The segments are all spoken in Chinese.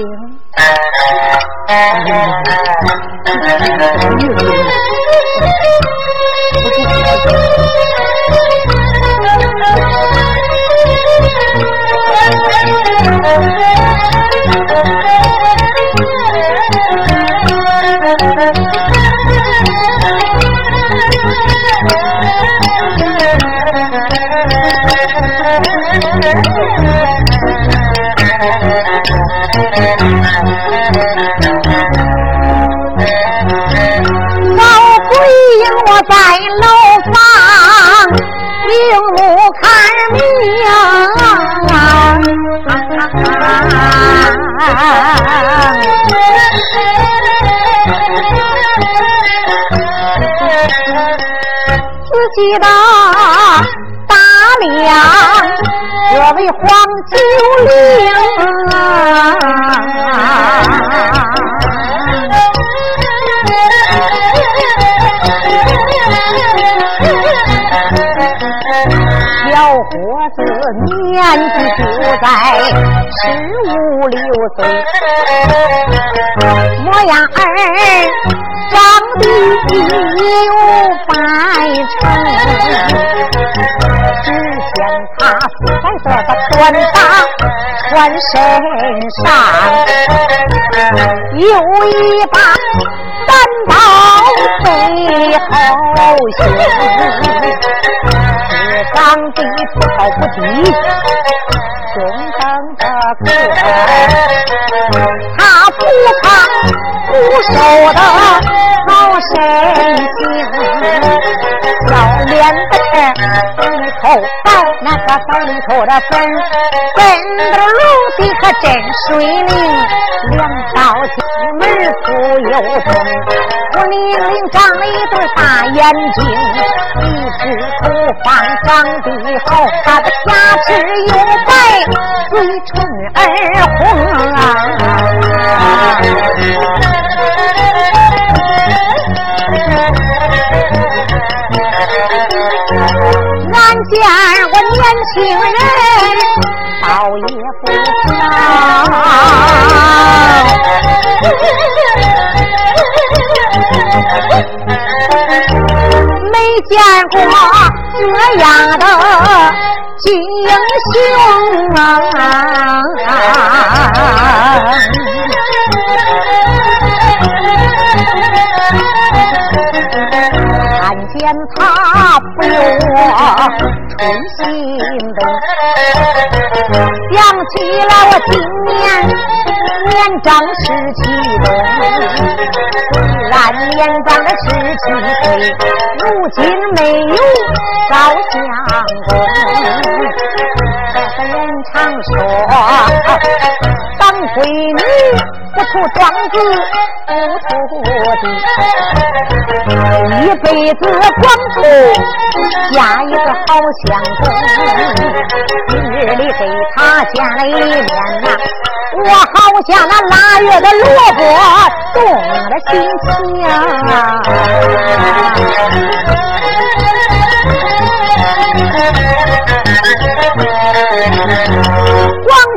嗯嗯嗯嗯嗯嗯嗯嗯嗯嗯嗯嗯嗯嗯嗯我在楼房并不看命啊自己的大梁这为黄九龄年纪就在十五六岁，模样儿。长得有百成，只见他彩色的短发穿身上，有一把单刀背后行，当地不好不低，中等的个，他不怕。不守的好身形，小脸蛋儿里头带，那个手里头的粉粉的露的可真水灵，两道金门不由衷，我玲玲长了一对大眼睛，一只头发长得好，他的牙齿又白，嘴唇儿红啊。俺见我年轻人，倒也不，没见过这样的英雄啊！起了我今年年长十七冬，虽然年长了十七岁，如今没有照相公。这个人常说，当闺女。不出庄子不出地，一辈子光棍嫁一个好相公。今日里给他见了一面呐，我好像那腊月的萝卜动了心情。王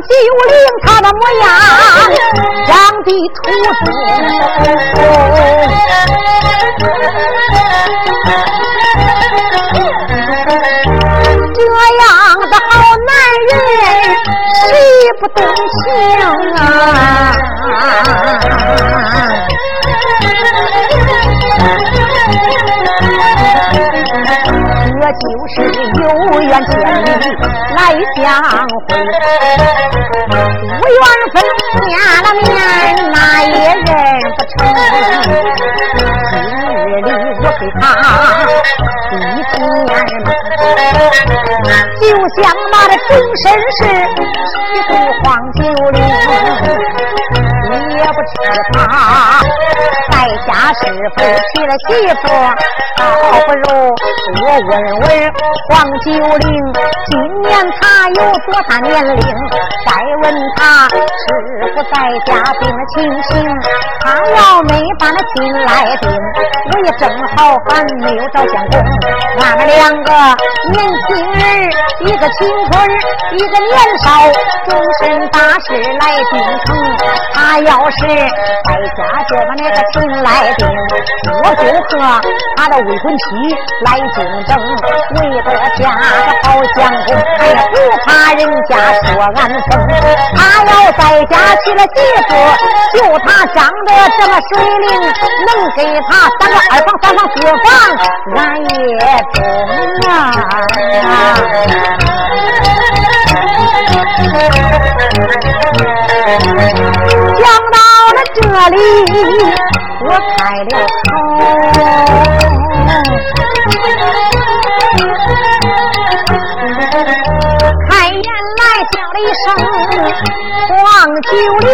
九龄他的模样长。的土子，这样的好男人，谁不动情啊？就是有缘千里来相会，无缘分见了面，哪也认不成。今日里我给他一见就像那的终身是七岁黄九龄，也不知他在家是否娶了媳妇。我问问黄九龄，今年他有多大年龄？再问他是否在家定了亲刑，他要没把那亲来定，我也正好还没有找相公。俺们两个年轻人，一个青春，一个年少，终身大事来定成。他要是在家就把那个亲来定，我就和他的未婚妻来竞争，为得嫁个好相公，哎呀，不怕人家说俺疯。他要在家娶了媳妇，就他长得这么水灵，能给他三个二房、三房、四房，俺也中啊！想到了这里，我开了口。九龄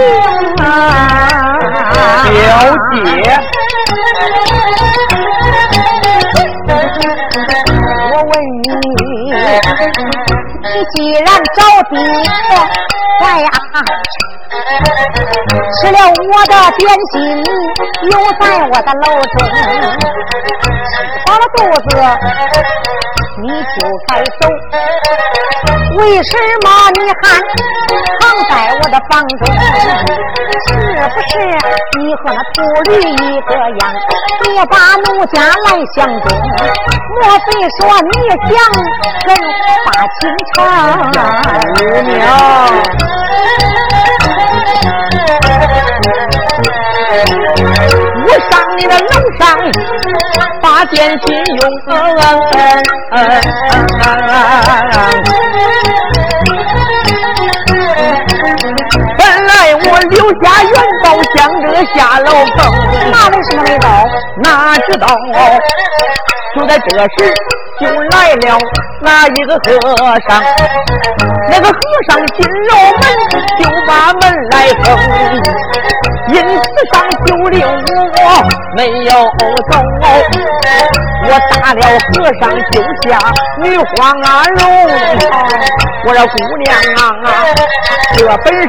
啊，表姐，我问你，你既然找爹，哎呀，吃了我的点心，又在我的楼中吃饱了肚子。你就该走，为什么你还藏在我的房中？是不是你和那秃驴一个样，别把奴家来相中？莫非说你想跟把情长？姑娘，上你的楼上。把点心用，本来我留下元宝想着下楼走，那为什么没到？哪知道就在这时，就来了那一个和尚。那个和尚进了门，就把门来封。因此上九令我没有走，我打了和尚就下女花容。我说姑娘啊，这本是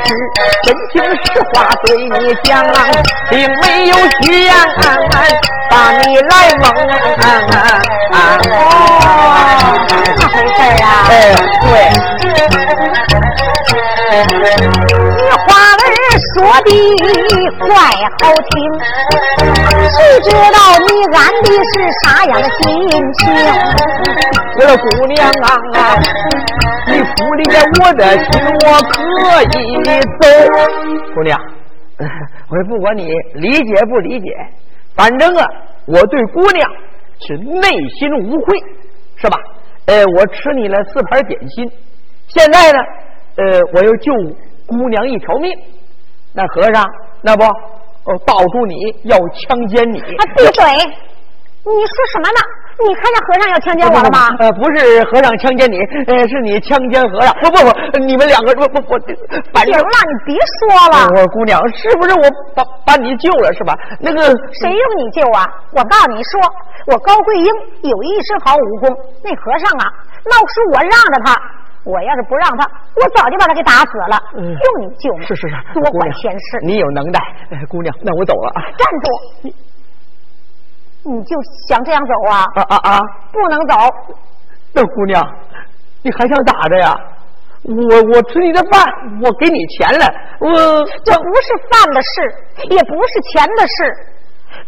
真情实话对你讲，并没有虚言，把你来蒙。哦，这么回事啊？哎，对。说的怪好听，谁知道你安的是啥样的心情？我说姑娘啊，你不理我的心，我可以走。姑娘，我说不管你理解不理解，反正啊，我对姑娘是内心无愧，是吧？呃，我吃你了四盘点心，现在呢，呃，我又救。姑娘一条命，那和尚那不，呃，抱住你要强奸你。啊，闭嘴！你说什么呢？你看见和尚要强奸我了吗？呃，不是和尚强奸你，呃，是你强奸和尚。不不不，你们两个不不不，行了，你别说了。我姑娘，是不是我把把你救了是吧？那个谁用你救啊？我告诉你说，我高桂英有一身好武功，那和尚啊，闹是我让着他。我要是不让他，我早就把他给打死了。用你救吗？是是是，多管闲事。你有能耐，姑娘，那我走了啊。站住！你你就想这样走啊？啊啊啊！不能走。那姑娘，你还想打着呀？我我吃你的饭，我给你钱了。我这不是饭的事，也不是钱的事，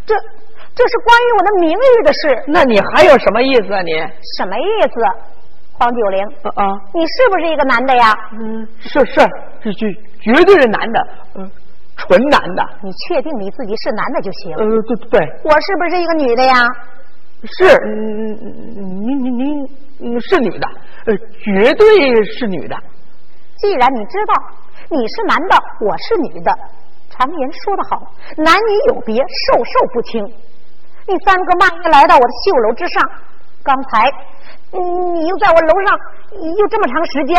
这这是关于我的名誉的事。那你还有什么意思啊？你什么意思？黄九龄啊啊！你是不是一个男的呀？嗯，是是，是绝绝对是男的，嗯，纯男的。你确定你自己是男的就行。呃，对对。我是不是一个女的呀？是，嗯，您您您是女的，呃，绝对是女的。既然你知道你是男的，我是女的，常言说得好，男女有别，授受不亲。你三哥半夜来到我的绣楼之上，刚才。你又在我楼上又这么长时间，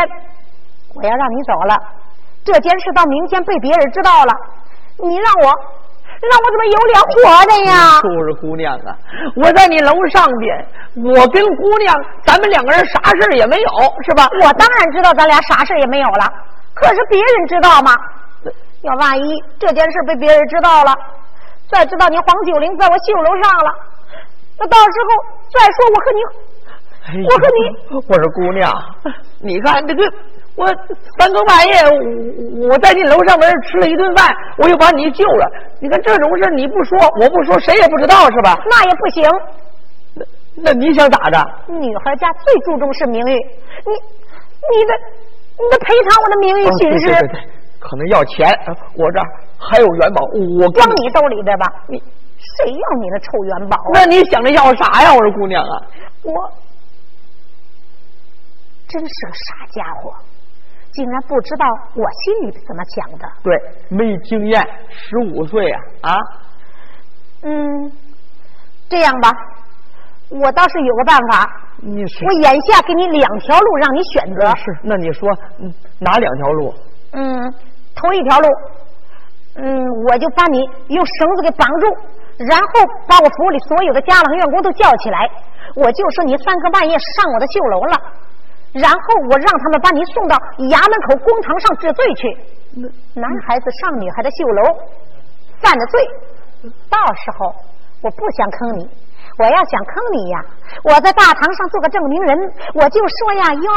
我要让你走了，这件事到明天被别人知道了，你让我让我怎么有脸活着呀？就是姑娘啊，我在你楼上边，我跟姑娘咱们两个人啥事也没有，是吧？我当然知道咱俩啥事也没有了，可是别人知道吗？要万一这件事被别人知道了，再知道你黄九龄在我绣楼上了，那到时候再说我和你，我说你，我说姑娘，你看这个，我三更半夜，我我在你楼上门吃了一顿饭，我又把你救了。你看这种事你不说，我不说，谁也不知道是吧？那也不行。那那你想咋着？女孩家最注重是名誉，你你的你的赔偿我的名誉损失。对对对。可能要钱，我这还有元宝，我装你兜里边吧。你谁要你的臭元宝？那你想着要啥呀？我说姑娘啊，我真是个傻家伙，竟然不知道我心里怎么想的。对，没经验，十五岁啊啊。嗯，这样吧，我倒是有个办法。你是我眼下给你两条路让你选择。是，那你说哪两条路？嗯。头一条路，嗯，我就把你用绳子给绑住，然后把我府里所有的家郎院工都叫起来，我就说你三更半夜上我的绣楼了，然后我让他们把你送到衙门口公堂上治罪去。男孩子上女孩的绣楼，犯了罪，到时候我不想坑你。我要想坑你呀，我在大堂上做个证明人，我就说呀，哟，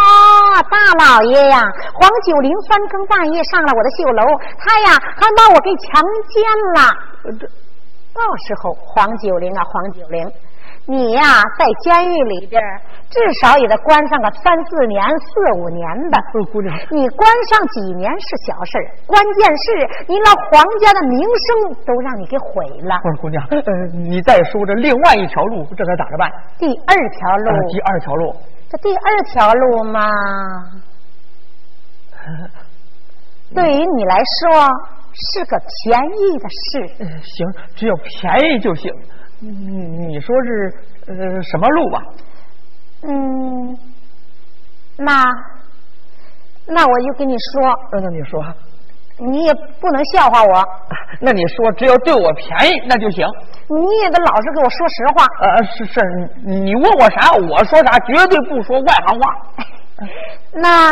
大老爷呀，黄九龄三更半夜上了我的绣楼，他呀还把我给强奸了。这到时候黄九龄啊，黄九龄。你呀，在监狱里边，至少也得关上个三四年、四五年的。姑娘，你关上几年是小事关键是你那皇家的名声都让你给毁了。不是姑娘，呃，你再说这另外一条路，这该咋着办？第二条路。第二条路。这第二条路嘛，对于你来说是个便宜的事。行，只要便宜就行。你你说是呃什么路吧？嗯，那那我就跟你说。那你说。你也不能笑话我。那你说，只要对我便宜，那就行。你也得老实给我说实话。呃，是是，你你问我啥，我说啥，绝对不说外行话。那，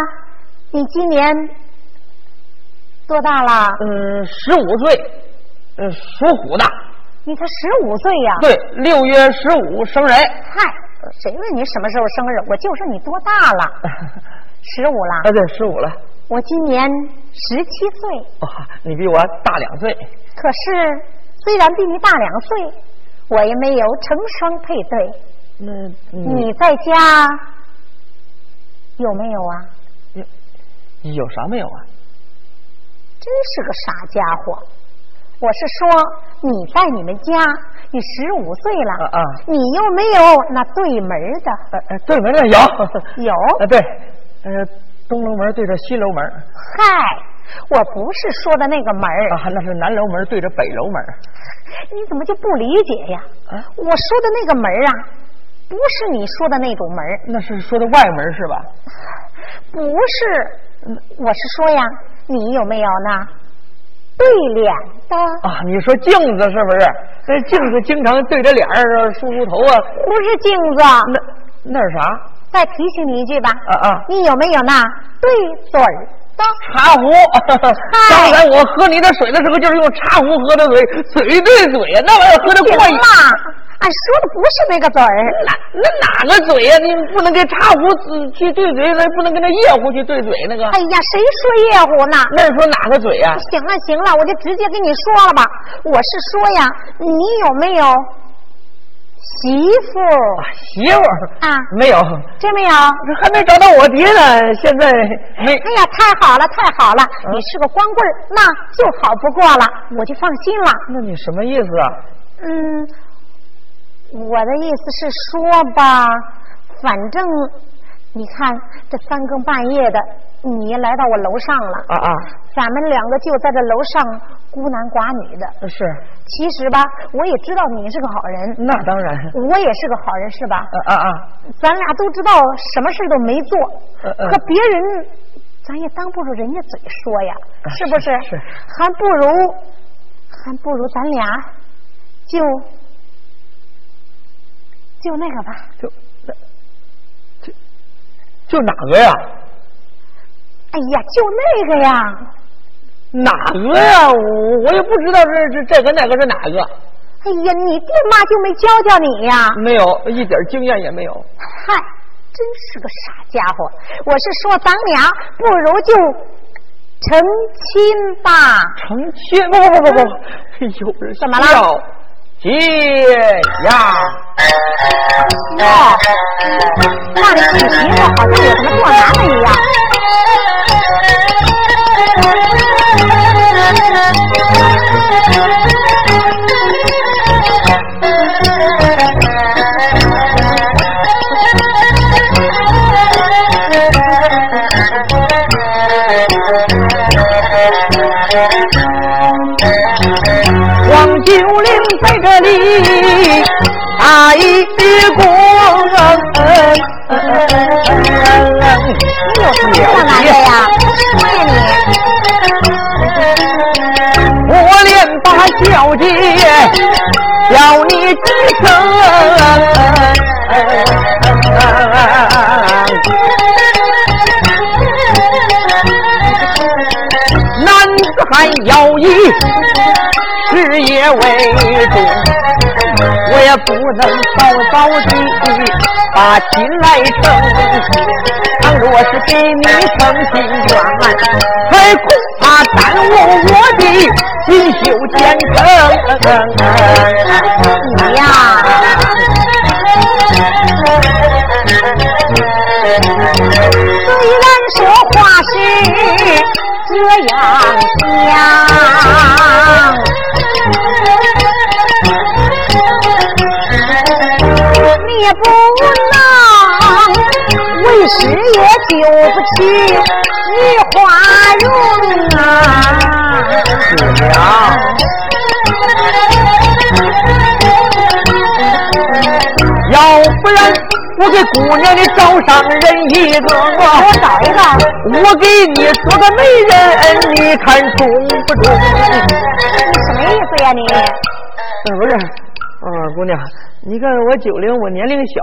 你今年多大了？嗯，十五岁，嗯，属虎的。你才十五岁呀？对，六月十五生人。嗨，谁问你什么时候生日？我就说你多大了？十五了。啊，对，十五了。我今年十七岁。哇，你比我大两岁。可是，虽然比你大两岁，我也没有成双配对。那你在家有没有啊？有，有啥没有啊？真是个傻家伙。我是说，你在你们家，你十五岁了，啊，你又没有那对门的，呃呃，对门的有 有，呃对，呃东楼门对着西楼门。嗨，我不是说的那个门啊，那是南楼门对着北楼门。你怎么就不理解呀？啊，我说的那个门啊，不是你说的那种门，那是说的外门是吧？不是，我是说呀，你有没有呢？对脸的啊！你说镜子是不是？那镜子经常对着脸儿梳梳头啊？不是镜子，那那是啥？再提醒你一句吧。啊啊！你有没有那对嘴的茶壶？刚才我喝你的水的时候，就是用茶壶喝的水，嘴对嘴呀，那玩意儿喝的过瘾。俺说的不是那个嘴儿，那那哪个嘴呀？你不能跟茶壶去对嘴，那不能跟那夜壶去对嘴那个。哎呀，谁说夜壶呢？那说哪个嘴呀？行了行了，我就直接跟你说了吧。我是说呀，你有没有媳妇？媳妇啊？没有，真没有？还没找到我爹呢，现在没。哎呀，太好了太好了！你是个光棍那就好不过了，我就放心了。那你什么意思啊？嗯。我的意思是说吧，反正你看这三更半夜的，你来到我楼上了啊啊！咱们两个就在这楼上孤男寡女的。是。其实吧，我也知道你是个好人。那当然。我也是个好人，是吧？啊啊！咱俩都知道什么事都没做，可别人咱也当不住人家嘴说呀，是不是？是。还不如，还不如咱俩就。就那个吧，就就就哪个呀？哎呀，就那个呀！哪个呀？我我也不知道这这这个那个是哪个。哎呀，你爹妈就没教教你呀？没有，一点经验也没有。嗨，真是个傻家伙！我是说，咱俩不如就成亲吧。成亲？不不不不不，有人怎么了？结呀！哦，那你娶媳妇好像有什么过难的一样。九龄在这里打一工，你有什么困难的呀？我，连把小姐叫你几声，男子汉要以。日夜为重，我也不能早早的把亲来成。倘若是给你成心愿，还恐怕耽误我的锦绣前程。你呀，虽然说话是这样也不能为师也救不起你花容啊！姑娘，要不然我给姑娘你找上人一个，我找一个，我给你做个媒人，你看中不中？你什么意思呀你？不是，嗯，姑娘。你看我九零，我年龄小，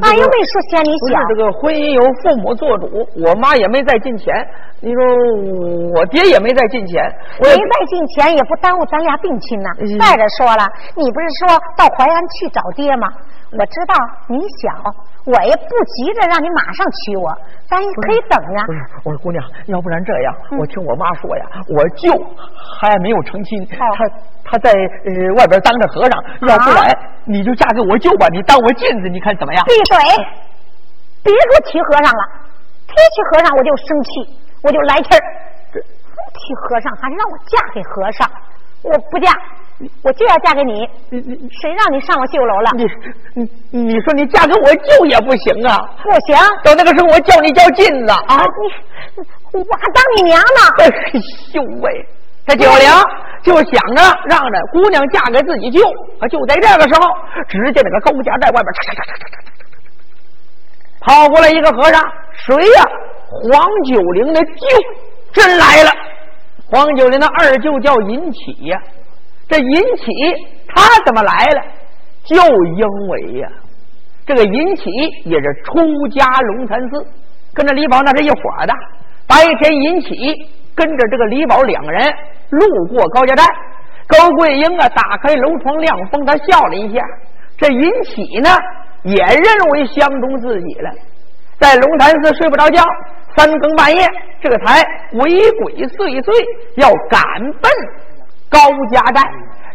妈又没说嫌你小。不是这个婚姻由父母做主，我妈也没再进钱，你说我爹也没再进钱，没再进钱也不耽误咱俩定亲呐。再者说了，你不是说到淮安去找爹吗？我知道你小，我也不急着让你马上娶我，咱也可以等呀。不是，我说姑娘，要不然这样，我听我妈说呀，我舅还没有成亲，他他在呃外边当着和尚，要不然你就嫁给我舅吧，你当我镜子，你看怎么样？闭嘴！别给我提和尚了，提起和尚我就生气，我就来气儿。提和尚还是让我嫁给和尚，我不嫁。我就要嫁给你，你你谁让你上我绣楼了？你你你说你嫁给我舅也不行啊！不行，到那个时候我叫你叫金子啊！你我还当你娘呢！哎呦喂，这九龄就想着让着姑娘嫁给自己舅，可就在这个时候，只见那个高家寨外边，嚓嚓嚓嚓嚓嚓跑过来一个和尚，谁呀？黄九龄的舅真来了。黄九龄的二舅叫尹启呀。这尹启他怎么来了？就因为呀，这个尹启也是出家龙潭寺，跟着李宝那是一伙的。白天尹启跟着这个李宝两人路过高家寨，高桂英啊打开楼窗亮风，他笑了一下。这尹启呢也认为相中自己了，在龙潭寺睡不着觉，三更半夜这才鬼鬼祟祟要赶奔。高家寨，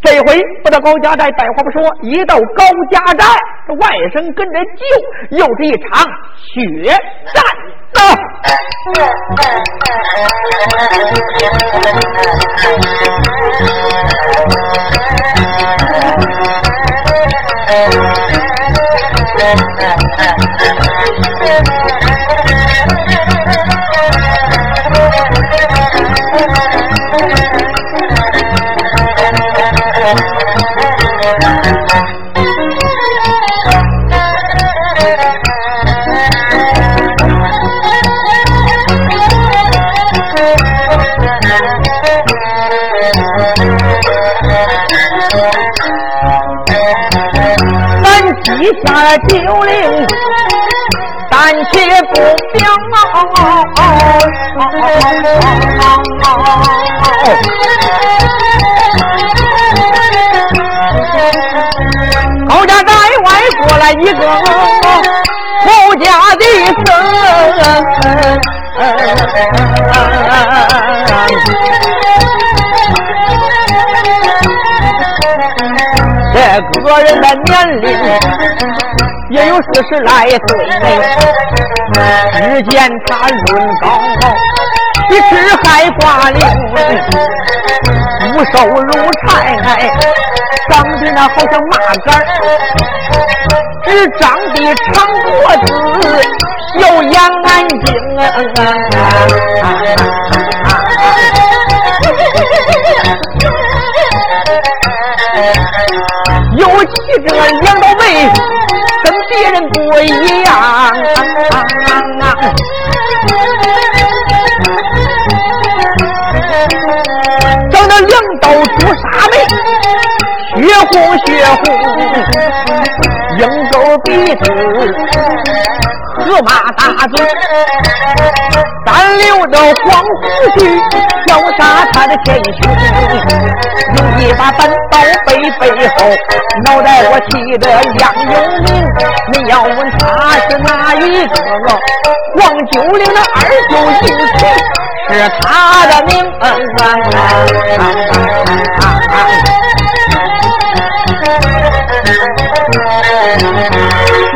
这回不到高家寨，百话不说，一到高家寨，这外甥跟着舅，又是一场血战。咱 下了九令，带暂且不表。高家寨外过来一个富家的孙。这个人的年龄也有四十来岁，只见他润高，一只还挂翎，骨瘦如柴，长得那好像麻杆只长得长脖子，小眼睛你这个两道眉，跟别人不一样啊。长得两道朱砂眉，血红血红，鹰钩鼻子。河马大嘴，三留的黄胡须，潇洒他的前胸，有一把单刀背背后，脑袋我气得亮有名。你要问他是哪一个？黄九龄的二舅银旗是他的名。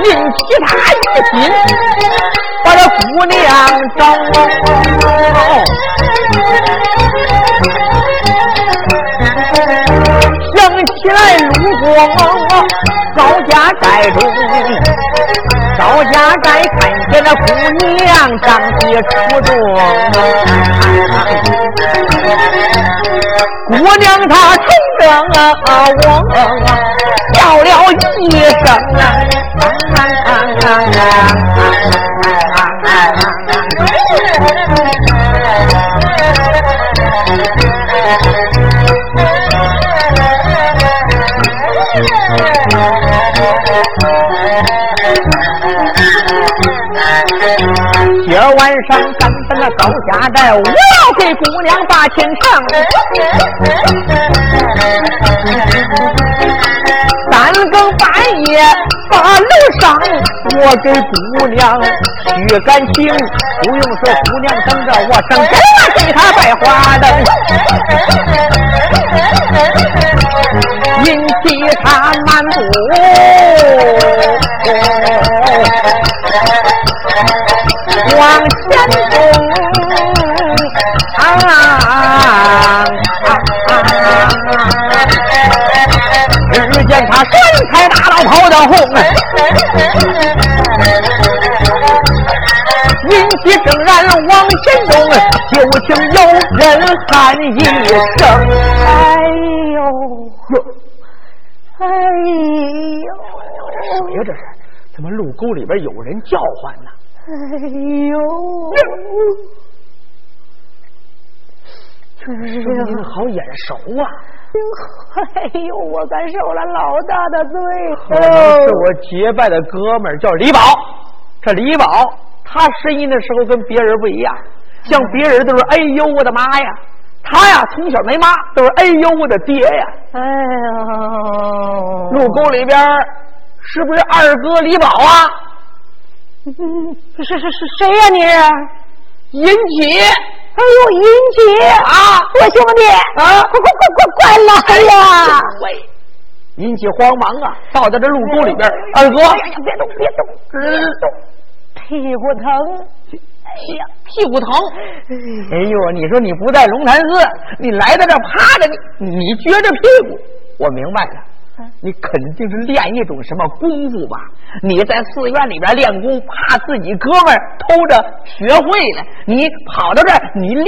引起他一心，把这姑娘找。高家寨中，高家寨看见那姑娘长得出众，姑娘她冲着我。叫了一声今儿晚上赶奔那高家寨，我要给姑娘把钱唱。三更半夜把楼上，我给姑娘续感情，不用说姑娘等着我，等着我给她摆花灯，引起她满足，往前走。见他身材大刀跑得红，引起正然往前走，就听有人喊一声：“哎呦，哎呦这，谁呀？这是？怎么路沟里边有人叫唤呢？哎呦，声音好眼熟啊！”哎呦，我可受了老大的罪！可能是我结拜的哥们儿叫李宝。这李宝，他声音的时候跟别人不一样，像别人都是哎呦我的妈呀，他呀从小没妈，都是哎呦我的爹呀。哎呦，路沟里边是不是二哥李宝啊？是是是谁呀？你是银姐。哎呦，银姐啊，我兄弟啊，快快快快快来呀！喂，银姐慌忙啊，倒在这路沟里边。二哥，别动别动，别动，屁股疼。哎呀，屁股疼。哎呦，你说你不在龙潭寺，你来到这趴着，你你撅着屁股，我明白了。你肯定是练一种什么功夫吧？你在寺院里边练功，怕自己哥们儿偷着学会了，你跑到这儿，你练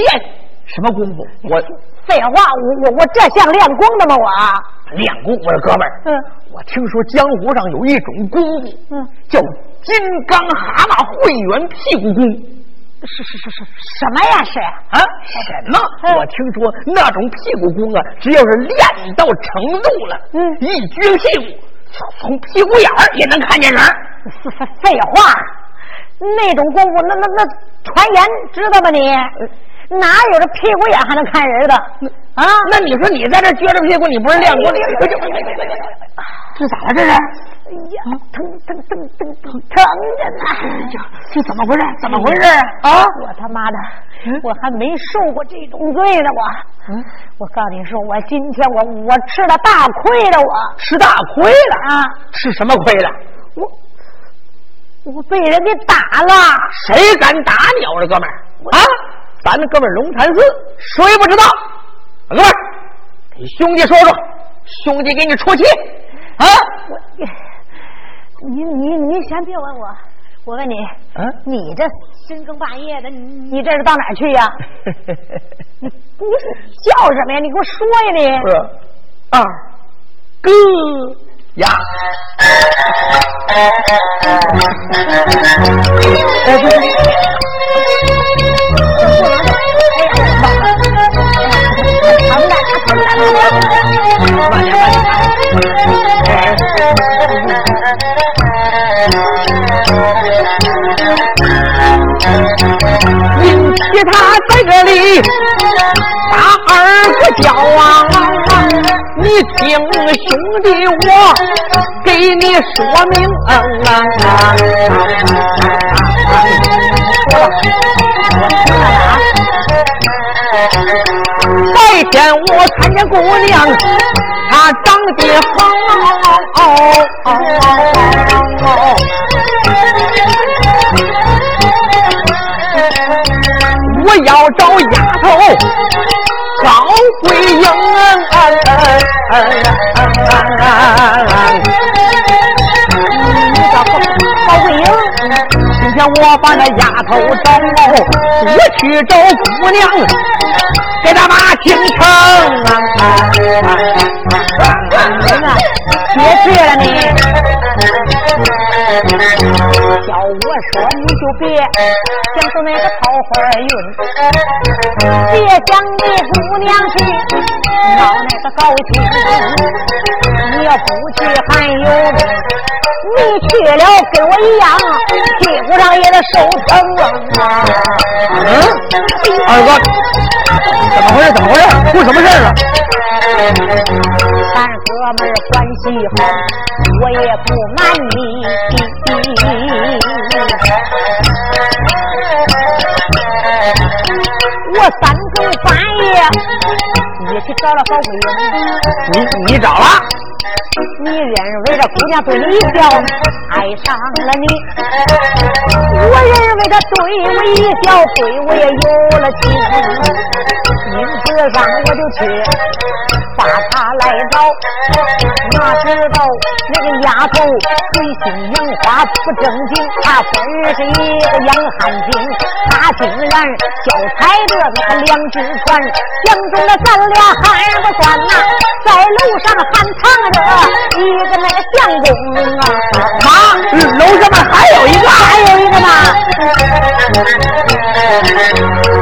什么功夫？我废话，我我我这像练功的吗？我练功，我说哥们儿。嗯，我听说江湖上有一种功夫，嗯，叫金刚蛤蟆会员屁股功。是是是是什么呀？是啊，什么？我听说那种屁股功啊，只要是练到程度了，嗯，一撅屁股，从屁股眼儿也能看见人。废废话，那种功夫，那那那传言知道吗？你哪有这屁股眼还能看人的啊？那你说你在这撅着屁股，你不是练过？这咋了？这是？哎呀，疼疼疼疼疼疼着呢！这怎么回事？怎么回事啊？我他妈的，我还没受过这种罪呢！我，嗯，我告诉你说，我今天我我吃了大亏了！我吃大亏了啊？吃什么亏了？我。我被人给打了，谁敢打你？我这哥们儿啊，咱的哥们儿龙潭寺谁不知道？哥给兄弟说说，兄弟给你出气啊！我你你你先别问我，我问你，啊，你这深更半夜的，你你这是到哪去呀？你你叫什么呀？你给我说呀你！二哥。呀！引起他在这里打二个叫啊！你听兄弟，我给你说明。白天我看见姑娘，她长得好，叫高桂英，今天我把那丫头找，我去找姑娘，给他把京城。别去了你，叫我说你就别享受那个桃花运，别想你姑娘去。闹那个高兴，你要不去还有你去了跟我一样，屁股上也得受疼啊！嗯，二哥，怎么回事？怎么回事？出什么事了？咱哥们儿关系好，我也不瞒你，我三更半夜。也去找了高桂英，你你找了？你认为这姑娘对你一笑，爱上了你？我认为她对我一笑，对我也有了情。因此上我就去。把他来找，哪知道那个丫头水性杨花不正经，她本是一个洋汉精，她竟然脚踩着那个两只船，相中了咱俩还不算呐，在楼上还藏着一个那个相公啊！妈，楼上面还有一个，还有一个呢，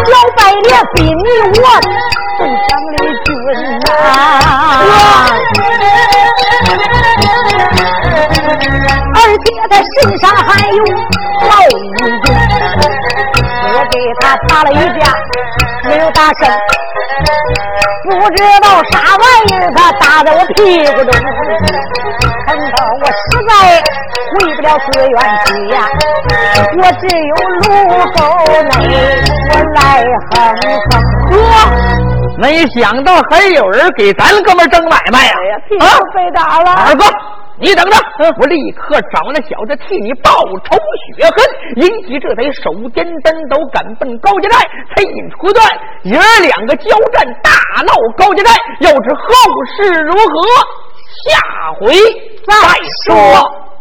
小白脸比你我。都长的而且他身上还有好武功。我给他打了一架，没有打胜，不知道啥玩意儿，他打在我屁股中，疼到我实在回不了寺院去呀。我只有路沟内，我来哼哼。没想到还有人给咱哥们争买卖呀！啊，被打了！二哥，你等着，我立刻找那小子替你报仇雪恨。引起这贼手颠颠都赶奔高家寨，才引出段爷儿两个交战，大闹高家寨。要知后事如何，下回再说。